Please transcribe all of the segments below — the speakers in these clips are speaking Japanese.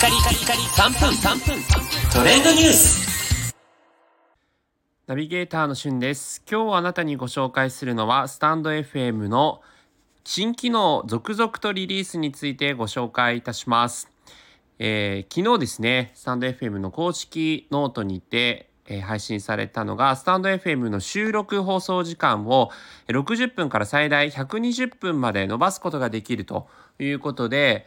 カリカリカリ3分3分。トレンドニュース。ナビゲーターのしゅんです。今日あなたにご紹介するのはスタンド FM の新機能続々とリリースについてご紹介いたします、えー、昨日ですねスタンド FM の公式ノートにてえ配信されたのがスタンド FM の収録放送時間を60分から最大120分まで伸ばすことができるということで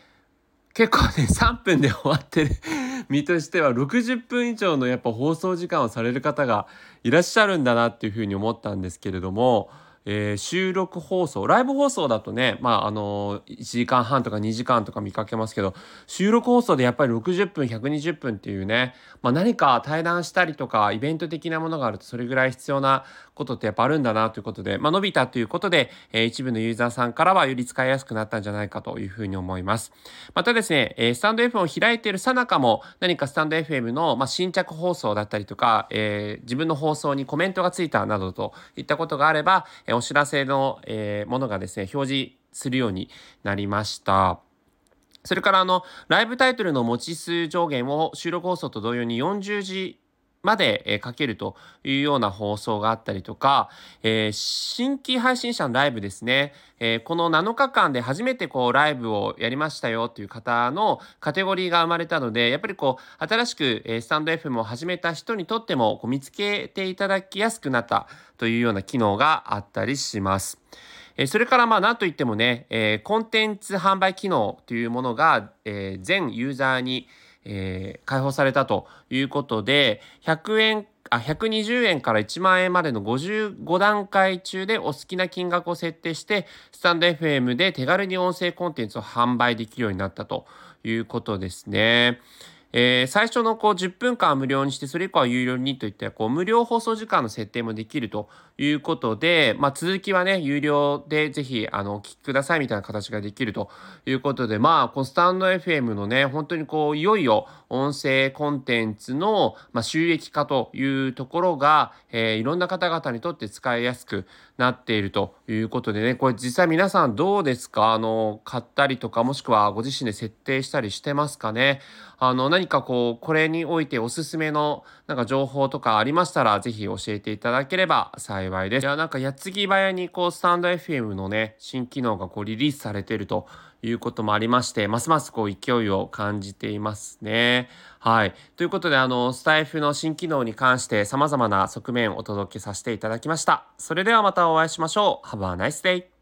結構ね3分で終わってる。身としては60分以上のやっぱ放送時間をされる方がいらっしゃるんだなっていうふうに思ったんですけれども。えー、収録放送ライブ放送だとねまああのー、1時間半とか2時間とか見かけますけど収録放送でやっぱり60分120分っていうね、まあ、何か対談したりとかイベント的なものがあるとそれぐらい必要なことってやっぱあるんだなということで、まあ、伸びたということで、えー、一部のユーザーさんからはより使いやすくなったんじゃないかというふうに思います。またですね、えー、スタンド FM を開いているさなかも何かスタンド FM の、まあ、新着放送だったりとか、えー、自分の放送にコメントがついたなどといったことがあれば、えー、お知らせの、えー、ものがですね、表示するようになりました。それからあの、ライブタイトルの持ち数上限を収録放送と同様に40字まで、えかけるというような放送があったりとか、えー、新規配信者のライブですね、えー、この7日間で初めてこうライブをやりましたよという方のカテゴリーが生まれたので、やっぱりこう新しく、スタンド FM を始めた人にとってもこう見つけていただきやすくなったというような機能があったりします。それからまあ何といってもね、コンテンツ販売機能というものが、全ユーザーに、えー、開放されたということで100円あ120円から1万円までの55段階中でお好きな金額を設定してスタンド FM で手軽に音声コンテンツを販売できるようになったということですね。えー、最初のこう10分間無料にしてそれ以降は有料にといったこう無料放送時間の設定もできるということで、まあ、続きはね有料でぜひあのお聞きくださいみたいな形ができるということでまあこのスタンド FM のね本当にこういよいよ音声コンテンツの、ま、収益化というところが、えー、いろんな方々にとって使いやすくなっているということでねこれ実際皆さんどうですか？あの買ったりとかもしくはご自身で設定したりしてますかね？あの何何かこうこれにおいておすすめのなんか情報とかありましたら是非教えていただければ幸いです。いやなんか矢継ぎ早にこうスタンド FM のね新機能がこうリリースされてるということもありましてますますこう勢いを感じていますね。はい。ということであのスタイフの新機能に関して様々な側面をお届けさせていただきました。それではまたお会いしましょう。Have a nice day!